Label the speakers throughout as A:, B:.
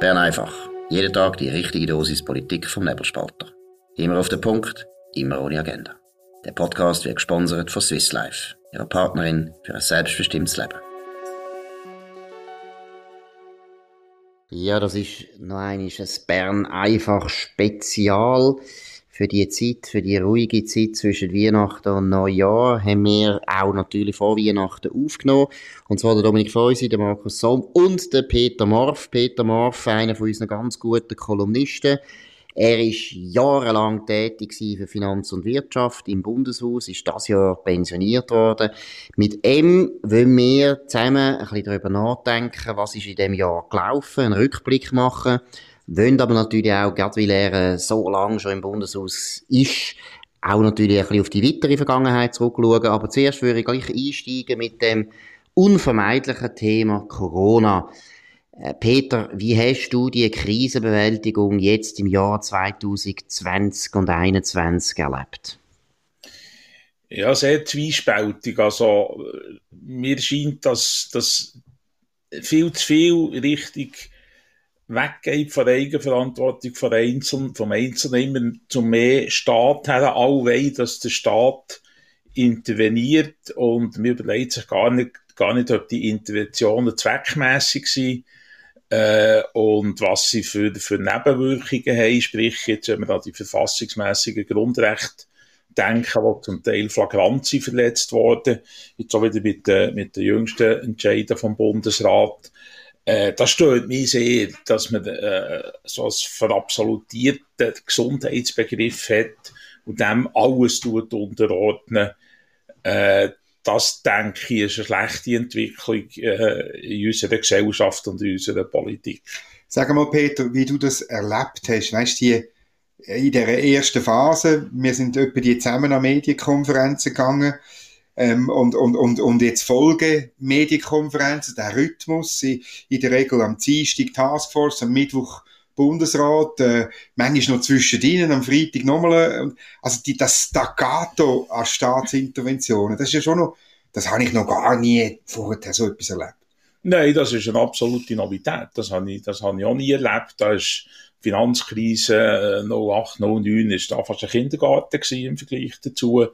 A: Bern einfach. Jeden Tag die richtige Dosis Politik vom Nebelspalter. Immer auf den Punkt, immer ohne Agenda. Der Podcast wird gesponsert von Swiss Life, ihrer Partnerin für ein selbstbestimmtes Leben. Ja, das ist noch ein Bern einfach Spezial. Für die Zeit, für die ruhige Zeit zwischen Weihnachten und Neujahr haben wir auch natürlich vor Weihnachten aufgenommen. Und zwar der Dominik Feusi, der Markus Somm und der Peter Morf. Peter Morf, einer von unseren ganz guten Kolumnisten. Er ist jahrelang tätig für Finanz und Wirtschaft im Bundeshaus, ist das Jahr pensioniert worden. Mit ihm wollen wir zusammen ein bisschen darüber nachdenken, was ist in dem Jahr gelaufen, einen Rückblick machen wollen aber natürlich auch, gerade weil er äh, so lange schon im Bundeshaus ist, auch natürlich ein bisschen auf die weitere Vergangenheit zurückschauen. Aber zuerst würde ich gleich einsteigen mit dem unvermeidlichen Thema Corona. Äh, Peter, wie hast du die Krisenbewältigung jetzt im Jahr 2020 und 2021 erlebt?
B: Ja, sehr zwiespältig. Also, mir scheint, dass das viel zu viel richtig weggeht von der Eigenverantwortung von Einzelnen, vom Einzelnen immer zu mehr Staat her. Alle dass der Staat interveniert und mir überlegt sich gar nicht, gar nicht, ob die Interventionen zweckmäßig sind äh, und was sie für, für Nebenwirkungen haben. Sprich, jetzt, wenn wir an die verfassungsmäßigen Grundrechte denken, die zum Teil flagrant sind verletzt worden, jetzt auch wieder mit, äh, mit den jüngsten Entscheiden vom Bundesrat, äh, das stört mich sehr, dass man äh, so einen verabsolutierten Gesundheitsbegriff hat und dem alles tut unterordnen. Äh, das, denke ich, ist eine schlechte Entwicklung äh, in unserer Gesellschaft und in unserer Politik.
C: Sag mal, Peter, wie du das erlebt hast. Weißt du, in der ersten Phase, wir sind etwa die zusammen an Medienkonferenzen gegangen, ähm, und, und, und, und jetzt folgen Medienkonferenzen, der Rhythmus, in der Regel am Dienstag Taskforce, am Mittwoch Bundesrat, äh, manchmal noch zwischen ihnen, am Freitag nochmal, äh, also die, das Staccato an Staatsinterventionen, das ist ja schon noch, das habe ich noch gar nie vorher so etwas erlebt.
B: Nein, das ist eine absolute Novität. Das habe ich, das habe ich auch nie erlebt. Da ist Finanzkrise 08, 09 ist da fast ein Kindergarten gewesen im Vergleich dazu.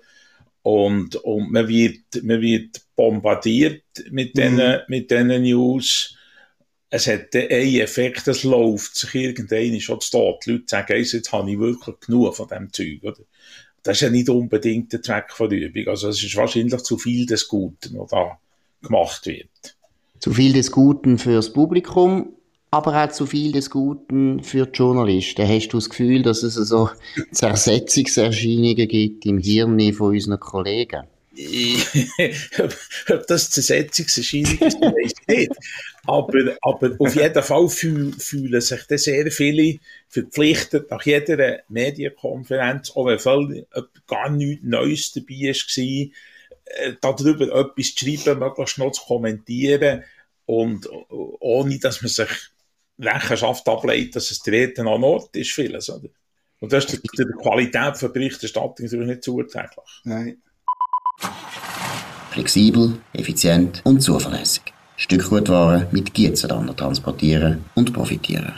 B: Und, und man wird, man wird bombardiert mit diesen, mhm. mit diesen News. Es hat einen Effekt, es läuft sich irgendein schon zu Tod. Die Leute sagen, jetzt habe ich wirklich genug von diesem Zeug, oder? Das ist ja nicht unbedingt der Zweck von der Übung. Also es ist wahrscheinlich zu viel des Guten, was da gemacht wird.
A: Zu viel des Guten fürs Publikum aber auch zu viel des Guten für die Journalisten. Hast du das Gefühl, dass es so Zersetzungserscheinungen gibt im Hirn von unseren Kollegen?
B: Ob das Zersetzungserscheinungen ist, weiß ich nicht. Aber, aber auf jeden Fall fühlen sich dann sehr viele verpflichtet, nach jeder Medienkonferenz, auch wenn völlig, gar nichts Neues dabei war, äh, darüber etwas zu schreiben, möglichst noch zu kommentieren und ohne, dass man sich Rechenschaft ableitet, dass es dort an Ort ist, vieles, oder? Und das ist der, der Qualität von Berichterstattung natürlich nicht zuträglich.
C: Nein.
A: Flexibel, effizient und zuverlässig. Stückgutware mit Gietzenlander transportieren und profitieren.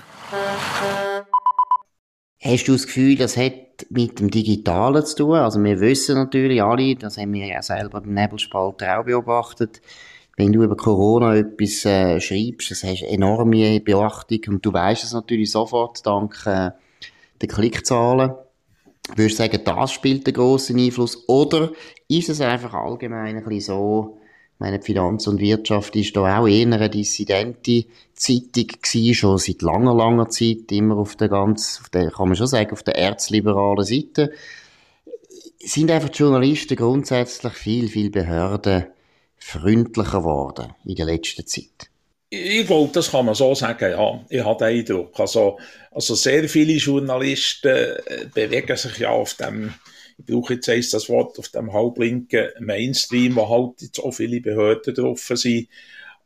A: Hast du das Gefühl, das hat mit dem Digitalen zu tun? Also wir wissen natürlich alle, das haben wir ja selber beim Nebelspalter auch beobachtet, wenn du über Corona etwas äh, schreibst, das hast enorme Beachtung und du weißt es natürlich sofort dank äh, der Klickzahlen. Würdest du sagen, das spielt einen grossen Einfluss? Oder ist es einfach allgemein ein bisschen so, meine Finanz und Wirtschaft ist da auch eher eine dissidente Zeitung gewesen, schon seit langer, langer Zeit, immer auf der ganz, auf der, kann man schon sagen, auf der erzliberalen Seite. Sind einfach die Journalisten grundsätzlich viel, viel Behörden freundlicher geworden in der letzten Zeit?
B: Ich glaube, das kann man so sagen, ja. Ich habe den Eindruck. Also, also sehr viele Journalisten äh, bewegen sich ja auf dem, ich brauche jetzt eins das Wort, auf dem halblinken Mainstream, wo halt jetzt auch viele Behörden drauf sind.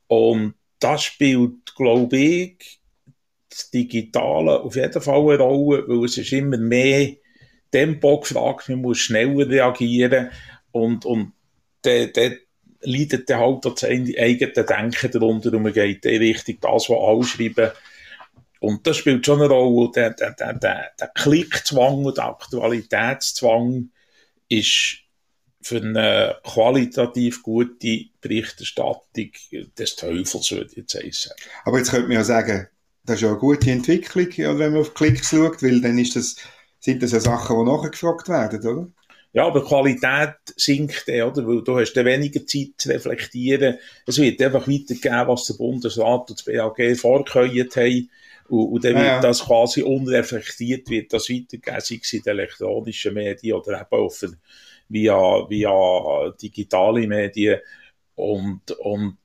B: Und das spielt, glaube ich, das Digitale auf jeden Fall eine Rolle, weil es ist immer mehr Tempo gefragt, man muss schneller reagieren und, und der, der, leidet dann halt das eigene Denken darunter und man geht in Richtung das, was alle schreiben. und das spielt schon eine Rolle. Der, der, der, der, der Klickzwang und der Aktualitätszwang ist für eine qualitativ gute Berichterstattung des Teufels, würde ich jetzt sagen.
C: Aber jetzt könnte man ja sagen, das ist ja eine gute Entwicklung, wenn man auf Klicks schaut, weil dann ist das, sind das ja Sachen, die nachgefragt werden, oder?
B: Ja, aber Qualität sinkt dann, oder? Weil du hast dann weniger Zeit zu reflektieren. Es wird einfach weitergeben, was der Bundesrat und das BAG vorgeheuert haben. Und, und dann wird ja, ja. das quasi unreflektiert, wird das weitergeben, sei es in den elektronischen Medien oder eben auf, via, via digitale Medien. Und, und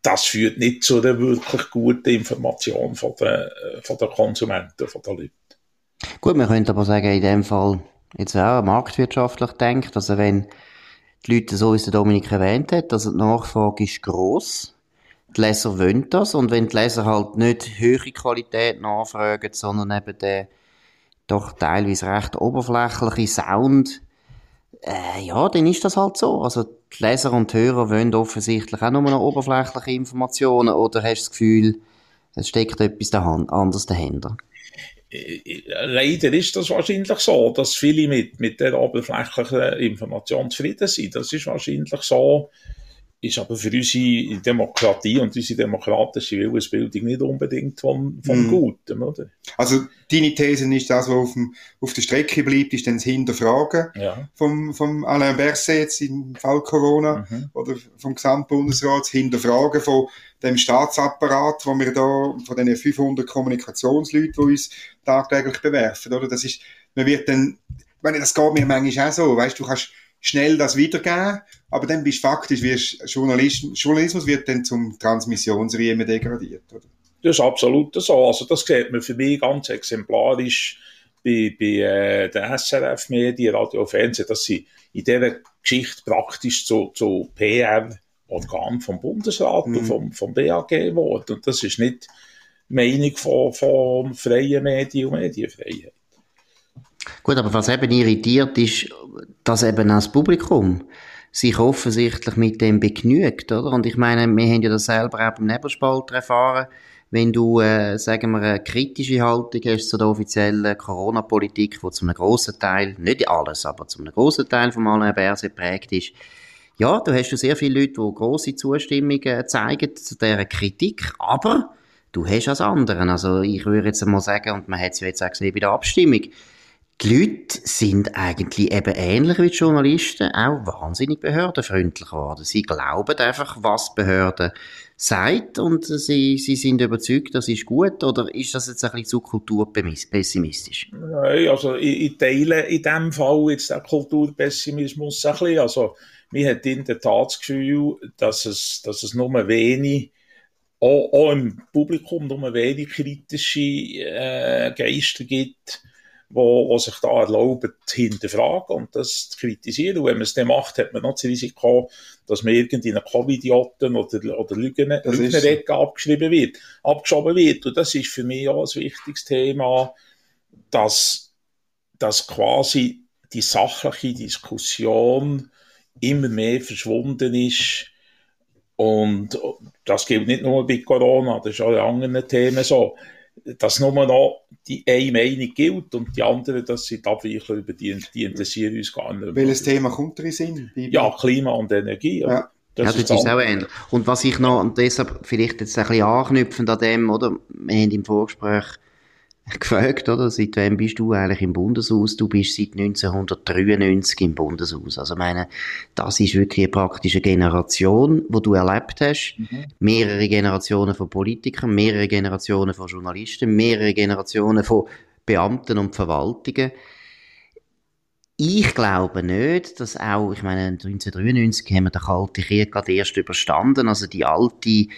B: das führt nicht zu einer wirklich guten Information von den, von den Konsumenten, von den Leuten.
A: Gut, man könnte aber sagen, in dem Fall jetzt auch marktwirtschaftlich denkt, also wenn die Leute, so wie es Dominik erwähnt hat, also die Nachfrage ist gross, die Leser wollen das und wenn die Leser halt nicht höhere Qualität nachfragen, sondern eben den doch teilweise recht oberflächliche Sound, äh, ja, dann ist das halt so. Also die Leser und die Hörer wollen offensichtlich auch nur noch oberflächliche Informationen oder hast du das Gefühl, es steckt etwas anderes dahinter?
B: Leider ist das wahrscheinlich so, dass viele mit, mit der oberflächlichen Information zufrieden sind. Das ist wahrscheinlich so, ist aber für unsere Demokratie und unsere demokratische Willensbildung nicht unbedingt vom, vom mm. Guten, oder?
C: Also, deine These ist das, was auf, dem, auf der Strecke bleibt, ist dann das Hinterfragen
B: ja.
C: vom, vom Alain Berset jetzt im Fall Corona mhm. oder vom Gesamtbundesrat, das Hinterfragen von dem Staatsapparat, wo wir da, von den 500 Kommunikationsleuten, die uns tagtäglich bewerfen, oder? Das ist, man wird dann, ich meine, das geht mir manchmal auch so, weißt du, kannst schnell das wiedergeben, aber dann bist du faktisch, Journalismus, Journalismus wird dann zum Transmissionsriemen degradiert, oder?
B: Das ist absolut so. Also das sieht man für mich ganz exemplarisch bei, bei äh, den SRF-Medien, Radio Fernsehen, dass sie in dieser Geschichte praktisch zu, zu PR-Organ vom Bundesrat mhm. und vom, vom BAG geworden. Und das ist nicht Meinung von, von freien Medien und Medienfreiheit.
A: Gut, aber was eben irritiert ist, dass eben das Publikum sich offensichtlich mit dem begnügt, oder? Und ich meine, wir haben ja das selber auch beim Nebelspalter erfahren, wenn du, äh, sagen wir, eine kritische Haltung hast zu der offiziellen Corona-Politik, die zu einem grossen Teil, nicht alles, aber zu einem grossen Teil von Alain Berset prägt ist, ja, da hast du sehr viele Leute, die grosse Zustimmung äh, zeigen zu dieser Kritik, aber du hast als anderen. Also ich würde jetzt einmal sagen, und man hat es jetzt auch gesehen bei der Abstimmung, die Leute sind eigentlich eben ähnlich wie die Journalisten auch wahnsinnig behördenfreundlich geworden. Sie glauben einfach, was die Behörde sagt und sie, sie sind überzeugt, das ist gut oder ist das jetzt ein bisschen zu kulturpessimistisch?
B: Nein, also ich, ich teile in dem Fall jetzt den Kulturpessimismus ein bisschen. Also mir hat in der Tat das Gefühl, dass es, dass es nur wenig auch, auch im Publikum nur wenig kritische äh, Geister gibt, wo, wo sich da erlauben, hinterfragen und das zu kritisieren. Und wenn man es dann macht, hat man noch das Risiko, dass man irgendeine Covid-Idioten oder, oder Lügner, Lügnerecke abgeschrieben wird, abgeschoben wird. Und das ist für mich auch ein wichtiges Thema, dass, dass quasi die sachliche Diskussion immer mehr verschwunden ist. Und das gilt nicht nur bei Corona, das ist auch in anderen Themen so dass nur noch die eine Meinung gilt und die anderen, das sind Abweichler, über die, die interessieren uns gar nicht.
C: Welches Thema kommt da in
B: Ja, Klima und Energie.
A: Ja. Das, ja, das ist, ist auch ähnlich. Und was ich noch, und deshalb vielleicht jetzt ein bisschen anknüpfend an dem, oder? Wir haben im Vorgespräch gefragt, oder? Seit wann bist du eigentlich im Bundeshaus? Du bist seit 1993 im Bundeshaus. Also, meine, das ist wirklich eine praktische Generation, wo du erlebt hast. Mhm. Mehrere Generationen von Politikern, mehrere Generationen von Journalisten, mehrere Generationen von Beamten und Verwaltungen. Ich glaube nicht, dass auch, ich meine, 1993 haben wir den Kalten Krieg gerade erst überstanden, also die alte,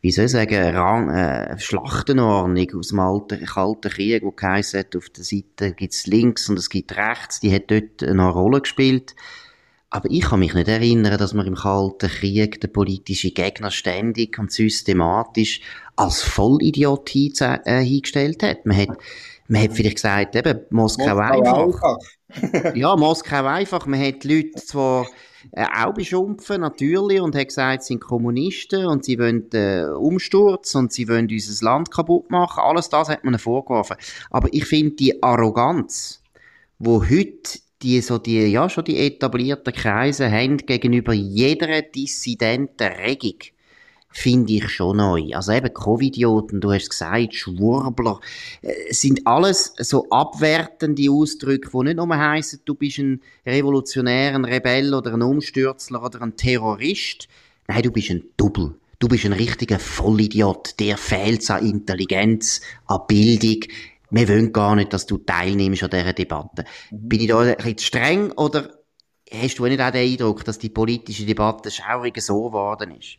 A: wie soll ich sagen, Rang, äh, Schlachtenordnung aus dem alten Kalten Krieg, wo geheißen auf der Seite gibt's links und es gibt rechts, die hat dort eine Rolle gespielt. Aber ich kann mich nicht erinnern, dass man im Kalten Krieg den politischen Gegner ständig und systematisch als Vollidiot äh, hingestellt hat. Man hat, man hat vielleicht gesagt, eben, Moskau, Moskau einfach. einfach. ja, Moskau einfach. Man hat die Leute zwar äh, auch beschimpfen, natürlich, und hat gesagt, sie sind Kommunisten und sie wollen äh, Umsturz und sie wollen unser Land kaputt machen. Alles das hat man ihnen vorgeworfen. Aber ich finde die Arroganz, wo heute die so die, ja, schon die etablierten Kreise haben gegenüber jeder dissidenten Regung, finde ich schon neu. Also eben Covidioten, du hast gesagt, Schwurbler, äh, sind alles so abwertende Ausdrücke, die nicht nur heissen, du bist ein Revolutionär, ein Rebell oder ein Umstürzler oder ein Terrorist. Nein, du bist ein Double. Du bist ein richtiger Vollidiot. Der fehlt an Intelligenz, an Bildung. Wir wollen gar nicht, dass du teilnimmst an dieser Debatte. Mhm. Bin ich da ein bisschen streng oder hast du nicht auch den Eindruck, dass die politische Debatte schaurig so geworden ist?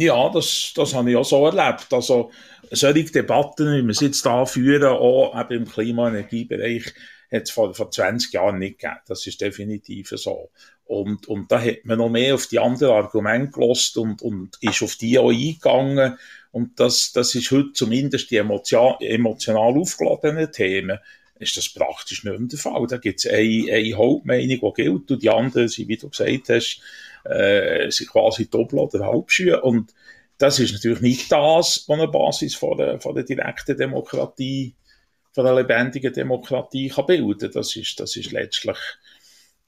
B: Ja, das, das habe ich auch so erlebt. Also, solche Debatten, wie wir sie jetzt hier führen, auch eben im Klima- und Energiebereich, hat es vor, vor 20 Jahren nicht gegeben. Das ist definitiv so. Und, und da hat man noch mehr auf die anderen Argumente gelost und, und ist auf die auch eingegangen. Und das, das ist heute zumindest die emotion, emotional aufgeladenen Themen, ist das praktisch nicht mehr der Fall. Da gibt es eine, eine Hauptmeinung, die gilt, und die anderen sind, wie du gesagt hast, äh, sind quasi oder Halbschuhe. Und das ist natürlich nicht das, was eine Basis von der, von der direkten Demokratie, von der lebendigen Demokratie kann bilden. Das ist, das ist letztlich,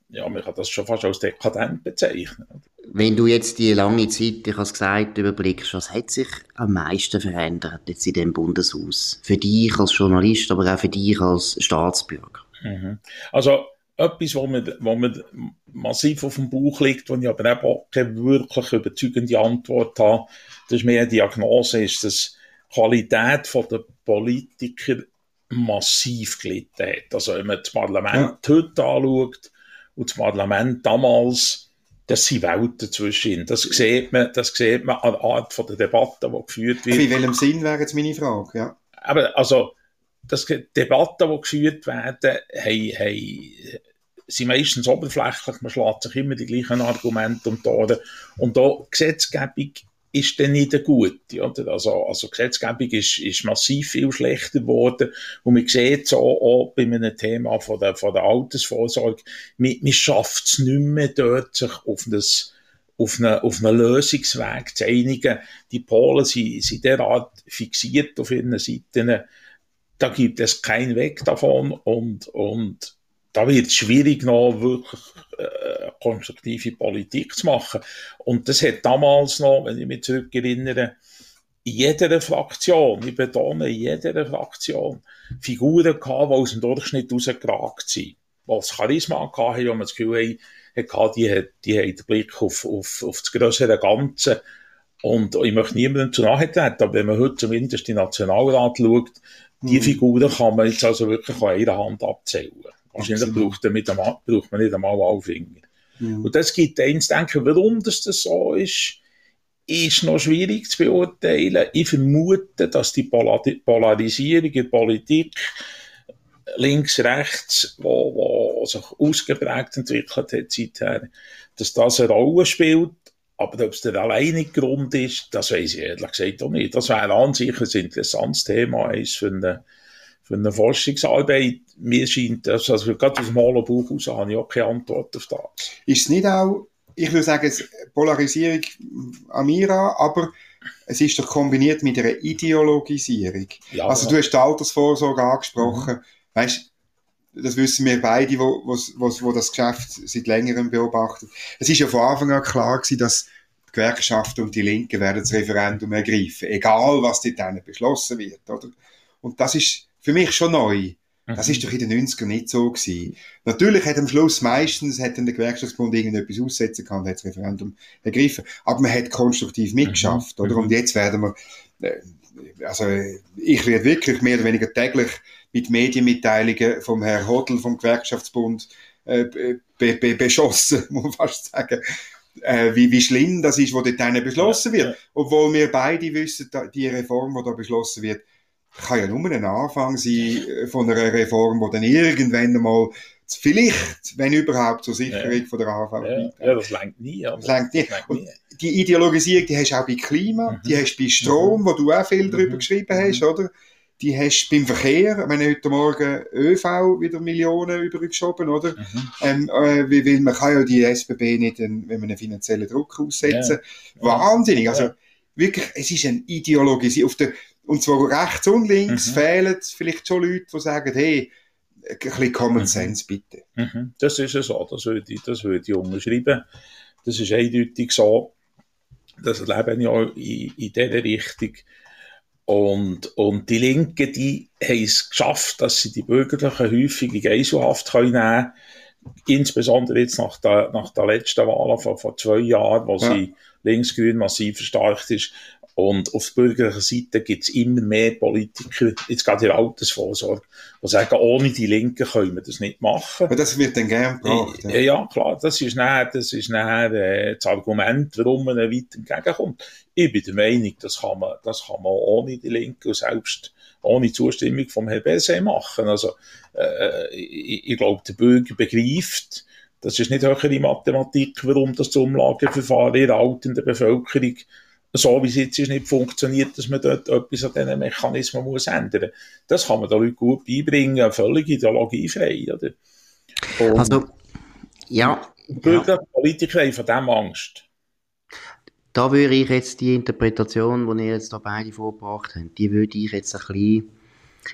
B: ja, man kann das schon fast als dekadent bezeichnen.
A: Wenn du jetzt die lange Zeit, ich habe es gesagt, überblickst, was hat sich am meisten verändert jetzt in dem Bundeshaus? Für dich als Journalist, aber auch für dich als Staatsbürger?
B: Mhm. Also, etwas, wo mir, wo mir massiv auf dem Bauch liegt, wo ich aber eben auch keine wirklich überzeugende Antwort habe, das ist mehr eine Diagnose, ist, dass die Qualität der Politiker massiv gelitten hat. Also wenn man das Parlament ja. heute anschaut und das Parlament damals, das sind Welten zwischen Das sieht man, das sieht man an der Art von der Debatte, die geführt wird.
C: In welchem Sinn wäre jetzt meine Frage, ja.
B: Aber also, das Debatten, die geführt werden, haben, haben sind meistens oberflächlich, man schlägt sich immer die gleichen Argumente um die Ohren. Und da Gesetzgebung ist dann nicht gute. Oder? Also, also Gesetzgebung ist, ist massiv viel schlechter geworden. Und man sieht es auch, auch bei einem Thema von der, von der Altersvorsorge, man, man schafft es nicht mehr dort, sich auf das auf einen, auf einen Lösungsweg zu einigen. Die Polen sind, sind derart fixiert auf ihren Seiten. Da gibt es keinen Weg davon und, und da wird es schwierig, noch wirklich äh, konstruktive Politik zu machen. Und das hat damals noch, wenn ich mich zurückerinnere, in jeder Fraktion, ich betone, in jeder Fraktion, Figuren gehabt, die aus dem Durchschnitt rausgeragt sind. Die das Charisma hatten, wo man das Gefühl hatte, die, die haben den Blick auf, auf, auf das größere Ganze. Und ich möchte niemandem zu nahe treten, aber wenn man heute zumindest den Nationalrat schaut, die mhm. Figuren kann man jetzt also wirklich an einer Hand abzählen. Wahrscheinlich braucht, damit braucht man nicht einmal alle Finger. Ja. Und das gibt eins denken, warum das, das so ist, ist noch schwierig zu beurteilen. Ich vermute, dass die Polarisierung in Politik links, rechts, wo, wo sich ausgeprägt entwickelt hat seither, dass das eine Rolle spielt. Aber ob es der alleinige Grund ist, das weiß ich ehrlich gesagt auch nicht. Das wäre an sich ein interessantes Thema, eins für eine für eine Forschungsarbeit, mir scheint das, also gerade aus dem Holobuch raus habe ich auch keine Antwort auf das.
C: Ist es nicht auch, ich würde sagen, Polarisierung Amira, aber es ist doch kombiniert mit einer Ideologisierung. Ja, also du hast die Altersvorsorge angesprochen, mhm. weißt das wissen wir beide, wo, wo, wo, wo das Geschäft seit längerem beobachten. Es ist ja von Anfang an klar gewesen, dass die Gewerkschaften und die Linken werden das Referendum ergreifen, egal was dort beschlossen wird, oder? Und das ist für mich schon neu. Das ist doch in den 90ern nicht so gewesen. Natürlich hat am Schluss meistens hat der Gewerkschaftsbund irgendetwas aussetzen können, hat das Referendum ergriffen. Aber man hat konstruktiv mitgeschafft, mhm. oder? Und jetzt werden wir, äh, also, ich werde wirklich mehr oder weniger täglich mit Medienmitteilungen vom Herrn Hodl vom Gewerkschaftsbund äh, be, be, beschossen, muss man fast sagen. Äh, wie, wie schlimm das ist, was dort beschlossen wird. Obwohl wir beide wissen, die Reform, die da beschlossen wird, kann ja nur ein Anfang sein äh, von einer Reform, die dann irgendwann einmal vielleicht, wenn überhaupt, zur Sicherung ja. von der AHV
B: ja, ja, das längt nie.
C: Das längt nie. nie. die Ideologisierung, die hast du auch bei Klima, mhm. die hast du bei Strom, mhm. wo du auch viel mhm. darüber geschrieben hast, mhm. oder? die hast du beim Verkehr, ich meine, heute Morgen ÖV wieder Millionen übergeschoben, oder? Mhm. Ähm, äh, weil man kann ja die SBB nicht, wenn man einen finanziellen Druck aussetzen. Wahnsinnig, also wirklich, es ist ein Ideologie. Auf der, und zwar rechts und links mhm. fehlen vielleicht schon Leute, die sagen, hey, ein bisschen Common mhm. Sense, bitte.
B: Mhm. Das ist so, das würde ich, das würde ich unterschreiben. Das ist eindeutig so. Das leben ja in, in dieser Richtung. Und, und die Linken, die haben es geschafft, dass sie die Bürgerlichen häufig in Geiselhaft nehmen können. Insbesondere jetzt nach der, nach der letzten Wahl von, von zwei Jahren, wo ja. sie linksgrün massiv verstärkt ist, und auf der bürgerlichen Seite gibt es immer mehr Politiker, jetzt gerade in der Altersvorsorge, die sagen, ohne die Linken können wir das nicht machen.
C: Aber das wird dann gern
B: gebracht. Ja. ja, klar, das ist nachher, das, ist nachher äh, das Argument, warum man weit entgegenkommt. Ich bin der Meinung, das kann man, das kann man ohne die Linken und selbst ohne Zustimmung vom Herrn Besset machen. Also, äh, ich, ich glaube, der Bürger begreift, das ist nicht höhere Mathematik, warum das Umlageverfahren in der altenden Bevölkerung so wie es jetzt ist, nicht funktioniert, dass man dort etwas an diesen Mechanismen muss ändern muss. Das kann man den Leuten gut beibringen, völlig ideologiefrei. Oder?
A: Und also, ja.
B: Bürger, ja. Politiker haben von dem Angst.
A: Da würde ich jetzt die Interpretation, die ihr jetzt da beide vorgebracht habt, die würde ich jetzt ein bisschen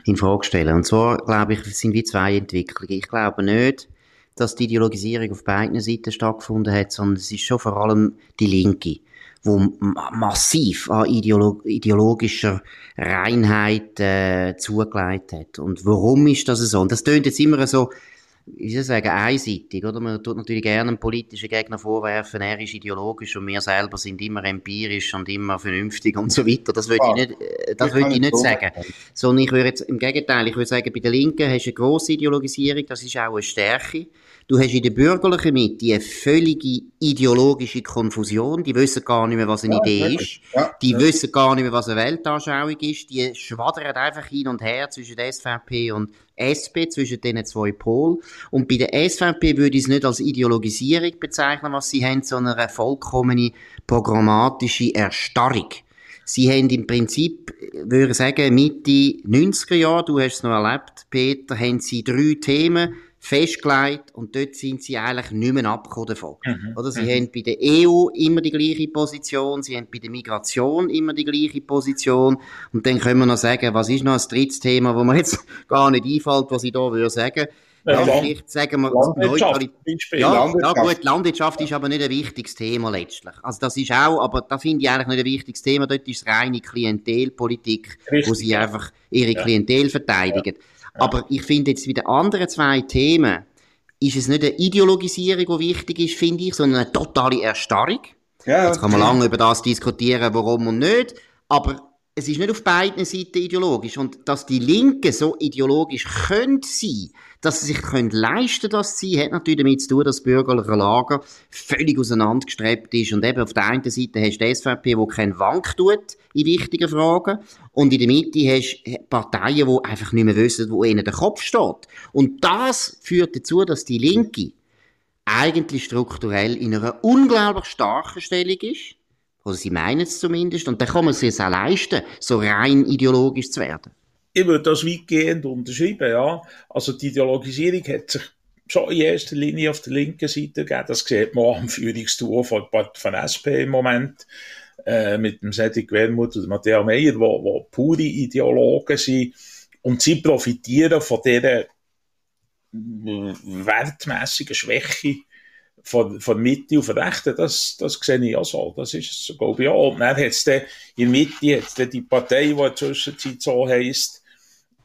A: in Frage stellen. Und zwar, glaube ich, sind wie zwei Entwicklungen. Ich glaube nicht, dass die Ideologisierung auf beiden Seiten stattgefunden hat, sondern es ist schon vor allem die Linke wo massiv an ideolo ideologischer Reinheit äh, zugelegt hat. Und warum ist das so? Und das tönt jetzt immer so, wie soll ich sagen, einseitig, oder? Man tut natürlich gerne einem politischen Gegner vorwerfen, er ist ideologisch und wir selber sind immer empirisch und immer vernünftig und so weiter. Das würde ah, ich nicht, äh, das würde ich nicht sagen. Sondern ich würde jetzt, im Gegenteil, ich würde sagen, bei der Linken hast du eine grosse Ideologisierung, das ist auch eine Stärke. Du hast in der bürgerlichen Mitte eine völlige ideologische Konfusion. Die wissen gar nicht mehr, was eine ja, Idee ist. Ja, die ja. wissen gar nicht mehr, was eine Weltanschauung ist. Die schwadern einfach hin und her zwischen der SVP und SP, zwischen diesen zwei Polen. Und bei der SVP würde ich es nicht als Ideologisierung bezeichnen, was sie haben, sondern eine vollkommene programmatische Erstarrung. Sie haben im Prinzip, würde ich sagen, Mitte 90er Jahre, du hast es noch erlebt, Peter, haben sie drei Themen festgelegt und dort sind sie eigentlich nicht mehr abgekommen davon. Mhm. Oder sie mhm. haben bei der EU immer die gleiche Position, sie haben bei der Migration immer die gleiche Position und dann können wir noch sagen, was ist noch ein drittes Thema, wo mir jetzt gar nicht einfällt, was ich da würde sagen. Ja, ja, vielleicht sagen wir
B: Landwirtschaft,
A: ja, ja, gut, Landwirtschaft ist aber nicht ein wichtiges Thema letztlich. Also das ist auch, aber da finde ich eigentlich nicht ein wichtiges Thema. Dort ist es reine Klientelpolitik, Richtig, wo sie einfach ihre Klientel verteidigen. Aber ich finde jetzt bei den anderen zwei Themen, ist es nicht eine Ideologisierung, die wichtig ist, finde ich, sondern eine totale Erstarrung. Ja, Jetzt kann man lange über das diskutieren, warum und nicht. Aber es ist nicht auf beiden Seiten ideologisch. Und dass die Linken so ideologisch können sein, dass sie sich können leisten das sein, hat natürlich damit zu tun, dass das bürgerliche Lager völlig auseinandergestrebt ist. Und eben auf der einen Seite hast du die SVP, die keinen Wank tut in wichtigen Fragen. Und in der Mitte hast du Parteien, die einfach nicht mehr wissen, wo ihnen der Kopf steht. Und das führt dazu, dass die Linke eigentlich strukturell in einer unglaublich starken Stellung ist oder sie meinen es zumindest. Und dann kann man es sich auch leisten, so rein ideologisch zu werden.
B: Ich würde das weitgehend unterschreiben, ja. Also die Ideologisierung hat sich schon in erster Linie auf der linken Seite gegeben. Das sieht man am Führungstour von, von SP im Moment. Äh, mit dem Cedric Wermuth und Matthias Meyer, wo, wo pure Ideologen sind. Und sie profitieren von dieser wertmässigen Schwäche von, von Mitte auf Rechte, das, das sehe ich auch so. Das ist glaube ich, auch. Und dann hat es in der Mitte hat's die Partei, die in der Zwischenzeit so heisst,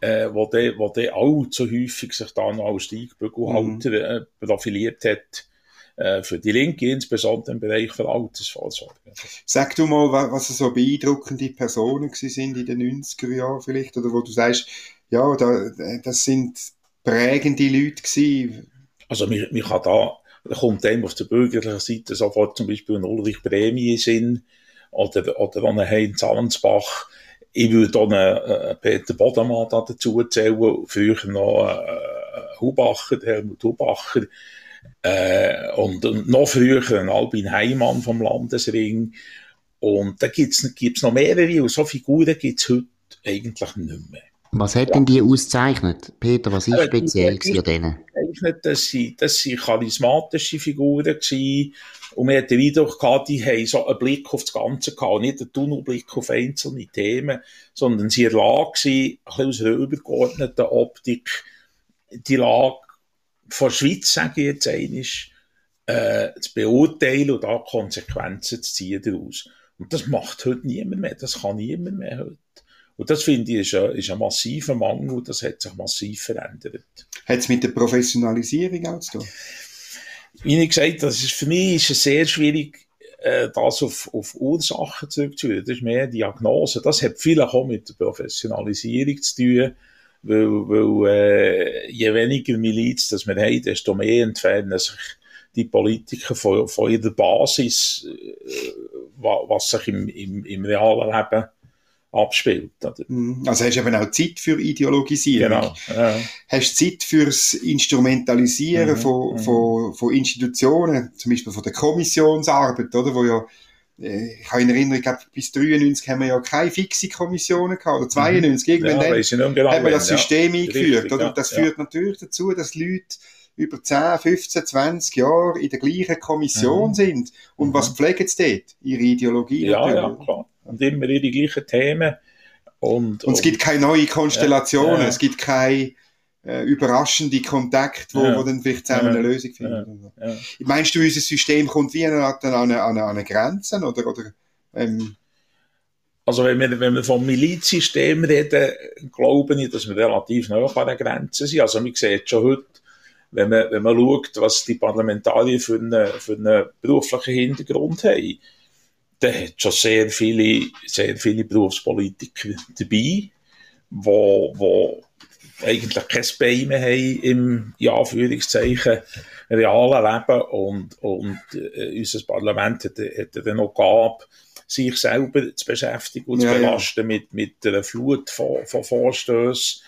B: äh, wo die, wo die allzu häufig sich dann als Steigbügelhalter mhm. äh, profiliert hat, äh, für die Linke, insbesondere im Bereich der Altersvorsorge.
C: Sag du mal, was so beeindruckende Personen sind in den 90er Jahren vielleicht, oder wo du sagst, ja, da, das sind prägende Leute gewesen.
B: Also, mich, mich kann da da kommt einem auf der bürgerlichen Seite sofort zum Beispiel ein Ulrich Prämie in Sinn oder, oder ein Heinz Allensbach. Ich würde auch einen, Peter Bodemann dazu zählen, früher noch Hubacher, Helmut Hubacher, äh, und, noch früher Albin Heimann vom Landesring. Und da gibt's gibt's noch mehrere, und so Figuren gibt's heute eigentlich nicht mehr.
A: Was hat denn die ausgezeichnet? Peter, was ist ja, speziell an denen?
B: Dass sie, dass sie charismatische Figuren waren und man hat den Eindruck gehabt, die haben so einen Blick auf das Ganze gehabt, nicht einen Tunnelblick auf einzelne Themen, sondern sie in der Lage waren, ein bisschen aus einer übergeordneten Optik die Lage von der Schweiz, sage ich jetzt einmal, äh, zu beurteilen und da Konsequenzen zu ziehen daraus. Und das macht heute niemand mehr, das kann niemand mehr heute. Und das finde ich ist ein, ist ein massiver Mangel, das hat sich massiv verändert.
C: Hat es mit der Professionalisierung auch zu tun?
B: Wie ich gesagt das ist, für mich ist es sehr schwierig, das auf, auf Ursachen zurückzuführen. Das ist mehr Diagnose. Das hat vielleicht auch mit der Professionalisierung zu tun, weil, weil äh, je weniger Miliz das wir haben, desto mehr entfernen sich die Politiker von, von ihrer Basis, äh, was sich im, im, im realen Leben abspielt. Oder?
C: Mhm. Also hast du eben auch Zeit für Ideologisierung. Genau. Ja. Hast Zeit fürs Instrumentalisieren mhm. Von, mhm. Von, von Institutionen, zum Beispiel von der Kommissionsarbeit, oder, wo ja äh, ich habe in Erinnerung, glaube, bis 93 haben wir ja keine fixe Kommissionen gehabt, oder 92, mhm. irgendwann ja, dann genau haben wir das System ja. eingeführt, Richtig, oder? Und das führt natürlich dazu, dass Leute über 10, 15, 20 Jahre in der gleichen Kommission mhm. sind. Und mhm. was pflegen sie dort? Ihre Ideologie
B: ja, natürlich. Ja, klar. Und immer die gleichen Themen. Und,
C: und es gibt keine neuen Konstellationen, ja, es gibt keine äh, überraschende Kontakte, wo, wo dann vielleicht zusammen eine Lösung finden. Ja. Meinst du, unser System kommt wie an an eine, an eine Grenze? Oder, oder, ähm,
B: also wenn wir, wenn wir vom Milizsystem reden, glaube ich, dass wir relativ nah an der Grenze sind. Also man sieht schon heute, wenn man, wenn man schaut, was die Parlamentarier für einen, für einen beruflichen Hintergrund haben, dann hat schon sehr viele, sehr viele Berufspolitiker dabei, wo, wo eigentlich kein Bein mehr haben im, in Anführungszeichen, realen Leben und, und äh, unser Parlament hat, hat dann noch gehabt, sich selber zu beschäftigen und ja, zu belasten ja. mit, mit einer Flut von, von Vorstößen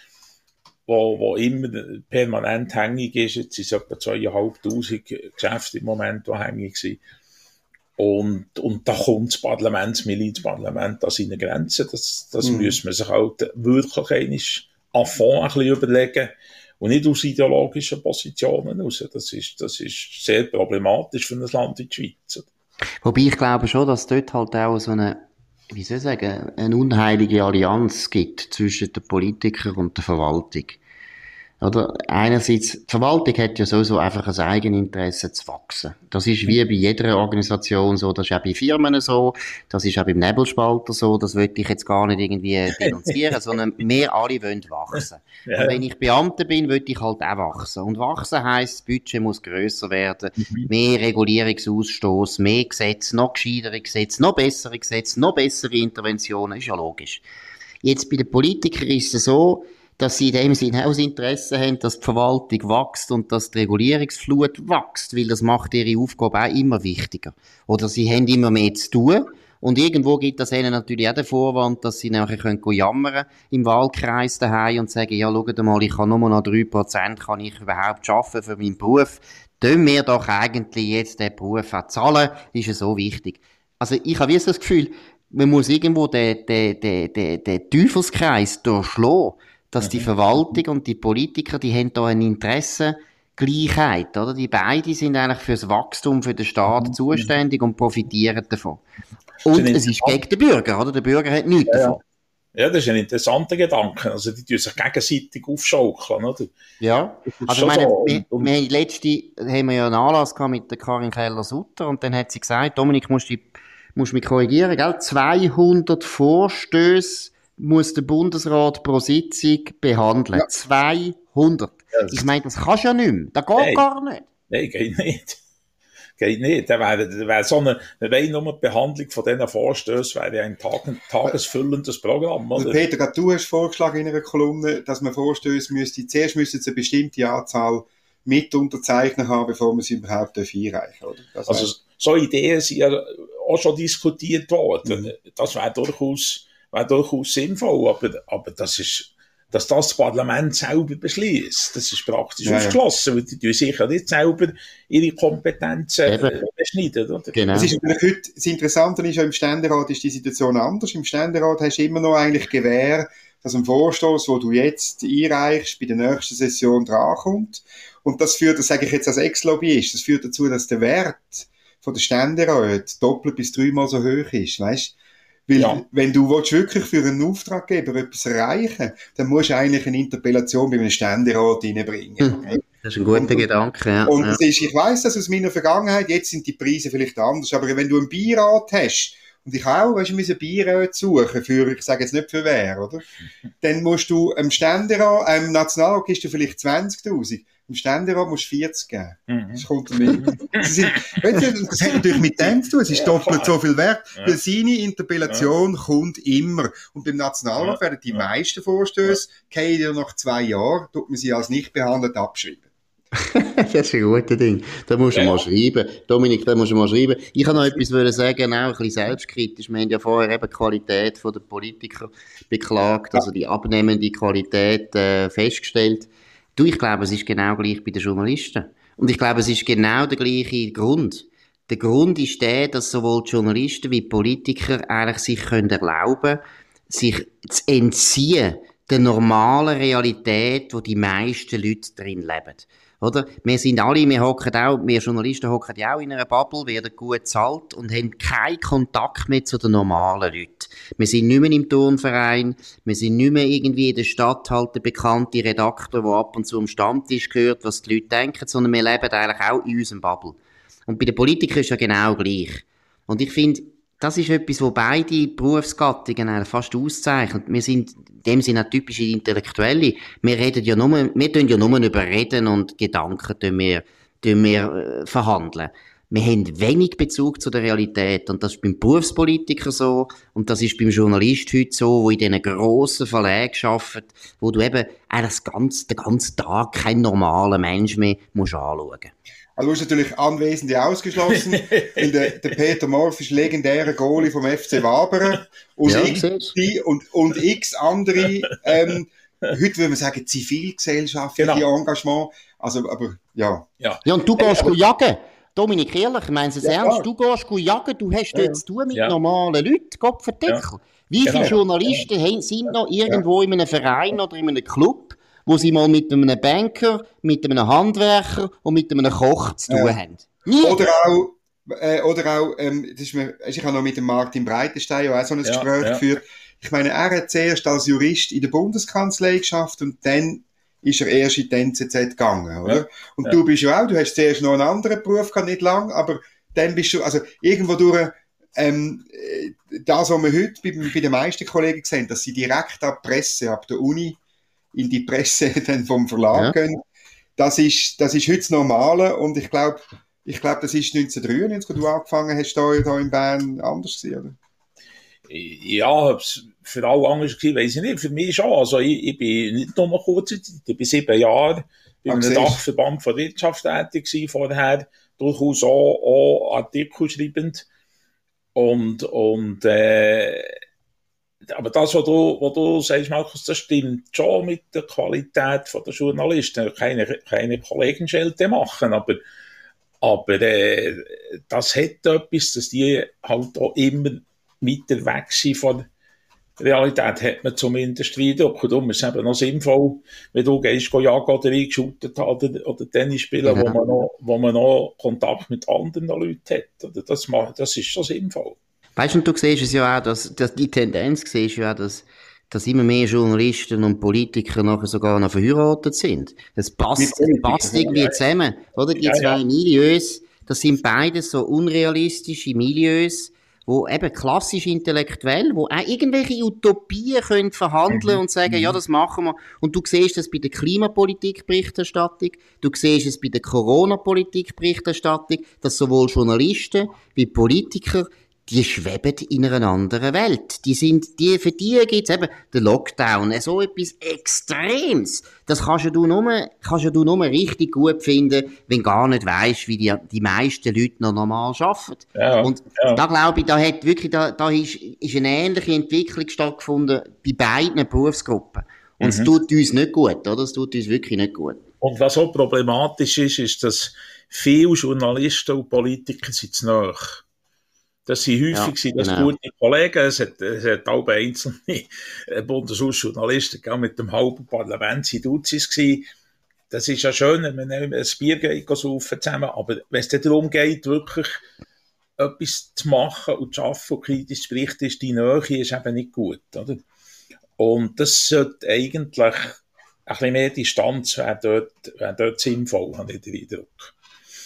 B: wo, wo immer permanent hängig ist. Jetzt sind es etwa zweieinhalbtausend Geschäfte im Moment, die hängig sind. Und, und da kommt das Parlament, das Milizparlament an seine Grenzen. Das, das mhm. muss man sich halt wirklich einmal an Fond ein bisschen überlegen. Und nicht aus ideologischen Positionen heraus. Das ist, das ist sehr problematisch für ein Land wie die Schweiz.
A: Wobei ich glaube schon, dass dort halt auch so eine wie soll ich sagen, eine unheilige Allianz gibt zwischen den Politikern und der Verwaltung. Oder einerseits, die Verwaltung hat ja sowieso einfach ein Eigeninteresse zu wachsen. Das ist wie bei jeder Organisation so, das ist auch bei Firmen so, das ist auch beim Nebelspalter so, das würde ich jetzt gar nicht irgendwie denunzieren, sondern wir alle wollen wachsen. Ja. Und wenn ich Beamter bin, würde ich halt auch wachsen. Und wachsen heisst, das Budget muss grösser werden, mhm. mehr Regulierungsausstoß, mehr Gesetze, noch gescheitere Gesetze, noch bessere Gesetze, noch bessere Interventionen, ist ja logisch. Jetzt bei den Politikern ist es so, dass sie in dem Sinne auch das Interesse haben, dass die Verwaltung wächst und dass die Regulierungsflut wächst, weil das macht ihre Aufgabe auch immer wichtiger. Oder sie haben immer mehr zu tun. Und irgendwo gibt das ihnen natürlich auch den Vorwand, dass sie nachher können jammern im Wahlkreis daheim und sagen, ja, schaut mal, ich kann nur noch 3% kann ich überhaupt schaffen für meinen Beruf. Tun wir doch eigentlich jetzt den Beruf auch zahlen, ist ja so wichtig. Also ich habe so das Gefühl, man muss irgendwo den, den, den, den, den Teufelskreis durchschlagen dass die mhm. Verwaltung und die Politiker, die haben da ein Interesse, Gleichheit, oder? Die beiden sind eigentlich fürs Wachstum für den Staat mhm. zuständig und profitieren davon. Und es ist gegen den Bürger, oder? Der Bürger hat nichts ja, davon.
B: Ja, das ist ein interessanter Gedanke. Also, die tun sich gegenseitig aufschaukeln, oder?
A: Ja. Also, ich meine, so. wir, wir letzte, haben wir ja einen Anlass gehabt mit der Karin Keller-Sutter und dann hat sie gesagt, Dominik, musst du, musst mich korrigieren, gell? 200 Vorstöße muss der Bundesrat pro Sitzung behandeln. Ja. 200. Ja, ich meine, das kannst du ja nicht mehr. Das geht Nein. gar nicht.
B: Nein, geht nicht. Geht nicht. Da wäre, wär so eine, eine nur Behandlung von diesen Vorstößen wäre ein Tag, tagesfüllendes Programm,
C: oder? Peter, du hast vorgeschlagen in einer Kolumne, dass man Vorstöße müsste, zuerst müsste eine bestimmte Anzahl mit unterzeichnen haben, bevor man sie überhaupt einreichen oder?
B: Das also, so Ideen sind ja auch schon diskutiert worden. Mhm. Das wäre durchaus, wäre durchaus sinnvoll, aber, aber das ist, dass das, das Parlament selber beschließt. Das ist praktisch ja, ausgeschlossen, weil die tun sicher nicht selber ihre Kompetenzen äh, beschneiden. Oder?
C: Genau. Das ist natürlich heute, das Interessante ist ja, im Ständerat ist die Situation anders. Im Ständerat hast du immer noch eigentlich Gewähr, dass ein Vorstoß, wo du jetzt einreichst, bei der nächsten Session drankommt. Und das führt, das sage ich jetzt als Ex-Lobbyist, das führt dazu, dass der Wert von der Ständerat doppelt bis dreimal so hoch ist, weißt? Weil, ja. wenn du willst, wirklich für einen Auftraggeber etwas erreichen dann musst du eigentlich eine Interpellation bei einem Ständerat reinbringen.
A: Hm. Das ist ein guter und, Gedanke, ja.
C: Und ja. Ist, ich weiss das aus meiner Vergangenheit, jetzt sind die Preise vielleicht anders, aber wenn du einen Beirat hast, und ich auch, weißt du, müssen Beirat suchen für, ich sage jetzt nicht für wer, oder? Dann musst du im Ständerat, im Nationalrat gibst du vielleicht 20.000. Im Ständerat musst du 40 geben. Mhm. Das kommt damit. das, sind, das hat natürlich mit dem zu tun. Es ist ja, doppelt so viel wert. Ja. Weil seine Interpellation ja. kommt immer. Und beim Nationalrat werden die meisten Vorstöße, ja. nach zwei Jahren, tut man sie als nicht behandelt abschreiben.
A: das ist ein guter Ding. Da musst du ja. mal schreiben. Dominik, da musst du mal schreiben. Ich kann noch etwas sagen, auch ein bisschen selbstkritisch. Wir haben ja vorher eben die Qualität der Politiker beklagt, also die abnehmende Qualität äh, festgestellt. Du, ich glaube, es ist genau gleich bei den Journalisten. Und ich glaube, es ist genau der gleiche Grund. Der Grund ist der, dass sowohl Journalisten wie Politiker eigentlich sich können erlauben sich zu entziehen der normalen Realität, wo die meisten Leute drin leben. Oder? Wir sind alle, wir hocken auch, wir Journalisten hocken ja auch in einer Bubble, werden gut zahlt und haben keinen Kontakt mehr zu den normalen Leuten. Wir sind nicht mehr im Turnverein, wir sind nicht mehr irgendwie in der Stadt halt der bekannte Redakteur, der ab und zu am Stammtisch gehört, was die Leute denken, sondern wir leben eigentlich auch in unserem Bubble. Und bei den Politikern ist ja genau gleich. Und ich finde, das ist etwas, wo beide Berufsgattungen fast auszeichnet. Wir sind in dem Sinne typische Intellektuelle. Wir reden ja nur, wir tun ja nur über Reden und Gedanken tun wir, tun wir äh, verhandeln. Wir haben wenig Bezug zu der Realität. Und das ist beim Berufspolitiker so. Und das ist beim Journalist heute so, wo in diesen grossen Verlagen arbeitet, wo du eben eigentlich den ganzen Tag kein normaler Mensch mehr musst anschauen musst.
C: Also du hast natürlich Anwesende ausgeschlossen, weil der, der Peter Morf ist legendärer Goalie vom FC Wabern und, ja, x, die, und, und x andere, ähm, heute würde man sagen, zivilgesellschaftliche genau. Engagement. Also, aber, ja.
A: Ja, ja und du gehst äh, jagen. Dominik, ehrlich, meinst du es ja, ernst? Klar. Du gehst jagen, du hast ja, zu tun mit ja. normalen Leuten, Gott verdeckel. Ja. Wie viele genau. Journalisten ja. sind noch irgendwo in einem Verein oder in einem Club, wo sie mal mit einem Banker, mit einem Handwerker und mit einem Koch zu tun ja. haben.
C: Nie. Oder auch, äh, oder auch, ähm, das ist mir, ich habe noch mit dem Martin Breitenstein auch so ein ja, Gespräch ja. geführt. Ich meine, er hat zuerst als Jurist in der Bundeskanzlei geschafft und dann ist er erst in die NZZ gegangen, oder? Ja, und du bist ja auch, du hast zuerst noch einen anderen Beruf gehabt, nicht lang, aber dann bist du, also irgendwo durch, ähm, äh, das, was wir heute bei, bei den meisten Kollegen sehen, dass sie direkt ab Presse, ab der Uni, in die Presse dann vom Verlag ja. gehen. Das ist, das ist heute das Normale und ich glaube, ich glaube, das ist 1993, als du angefangen hast, hier, hier in Bern anders gewesen, oder?
B: Ja, ob es für alle anders gewesen, weiß ich nicht. Für mich schon. Also, ich, ich bin nicht nur noch kurze Zeit, ich bin sieben Jahre bei einem Dachverband von Wirtschaft tätig gewesen, vorher durchaus auch, auch Artikel schreibend. Und, und, äh, aber das, was du, was du sagst, Markus, das stimmt schon mit der Qualität der Journalisten. Keine, keine Kollegenschelte machen, aber, aber äh, das hat etwas, dass die halt auch immer weiter weg sind von der Realität, hat man zumindest wieder. Und darum ist es eben noch sinnvoll, wenn du gehst, jagen oder eingeschüttet oder, oder Tennis spielen, genau. wo, man noch, wo man noch Kontakt mit anderen Leuten hat. Oder das, das ist schon sinnvoll.
A: Weißt du, und du siehst es ja auch, dass, dass die Tendenz siehst ja auch, dass, dass immer mehr Journalisten und Politiker nachher sogar noch verheiratet sind. Das passt, passt irgendwie zusammen, oder? Die ja, zwei ja. Milieus, das sind beides so unrealistische Milieus, wo eben klassisch intellektuell, wo auch irgendwelche Utopien können verhandeln mhm. und sagen, ja, mhm. das machen wir. Und du siehst das bei der Klimapolitik-Berichterstattung, du siehst es bei der Corona-Politik-Berichterstattung, dass sowohl Journalisten wie Politiker die schweben in einer anderen Welt. Die sind, die, für die gibt's eben den Lockdown, so etwas Extremes. Das kannst du nur, kannst du nur richtig gut finden, wenn du gar nicht weißt, wie die, die meisten Leute noch normal arbeiten. Ja, Und ja. da glaube ich, da hat wirklich, da, da ist, ist eine ähnliche Entwicklung stattgefunden bei beiden Berufsgruppen. Und es tut uns nicht gut, oder? Es tut uns wirklich nicht gut.
B: Und was auch problematisch ist, ist, dass viele Journalisten und Politiker sind zu nahe. Das sind häufig ja, sind das genau. gute Kollegen. Es hat, es hat auch einzelne Bundeshausjournalisten mit dem halben Parlament sind Duzis gewesen. Das ist ja schön, wenn man ein Bier geht, zusammen. Aber wenn es darum geht, wirklich etwas zu machen und zu arbeiten und kritisch zu berichten, ist die Nähe ist eben nicht gut, oder? Und das sollte eigentlich ein bisschen mehr Distanz wäre dort, wäre dort sinnvoll, habe ich den Eindruck.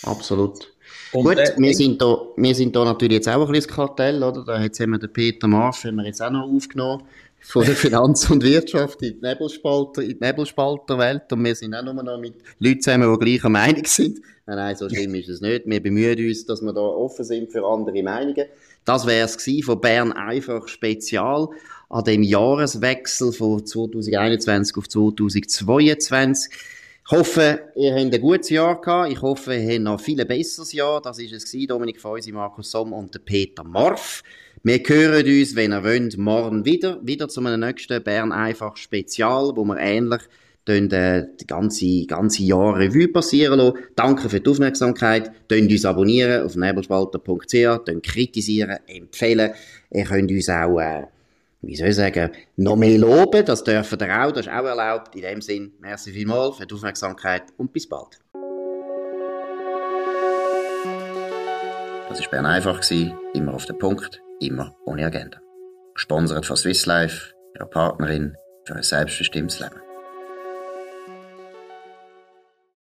A: Absolut. Und Gut, äh, wir, sind da, wir sind da natürlich jetzt auch ein bisschen Kartell, oder? Da jetzt haben wir den Peter Marsch, haben wir jetzt auch noch aufgenommen, von der Finanz- und Wirtschaft in die Nebelspalter, in die Nebelspalterwelt. Und wir sind auch nur noch mit Leuten zusammen, die gleicher Meinung sind. Nein, nein, so schlimm ist es nicht. Wir bemühen uns, dass wir da offen sind für andere Meinungen. Das wäre es von Bern einfach Spezial an dem Jahreswechsel von 2021 auf 2022. Ich hoffe, ihr habt ein gutes Jahr gehabt. Ich hoffe, ihr habt noch viel besseres Jahr. Das ist es Dominik Feusi, Markus Somm und Peter Morf. Wir hören uns, wenn ihr wollt, morgen wieder, wieder zu einem nächsten Bern einfach Spezial, wo wir ähnlich äh, die ganze, ganze Jahr Revue passieren lassen. Danke für die Aufmerksamkeit. Könnt uns abonnieren auf nebelspalter.ch, kritisieren, empfehlen. Ihr könnt uns auch äh, wie soll ich sagen, noch mehr loben. Das dürfen ihr auch, das ist auch erlaubt. In dem Sinn, merci vielmals für die Aufmerksamkeit und bis bald. Das war Bern einfach, immer auf den Punkt, immer ohne Agenda. Gesponsert von Swiss Life, ihrer Partnerin für ein selbstbestimmtes Leben.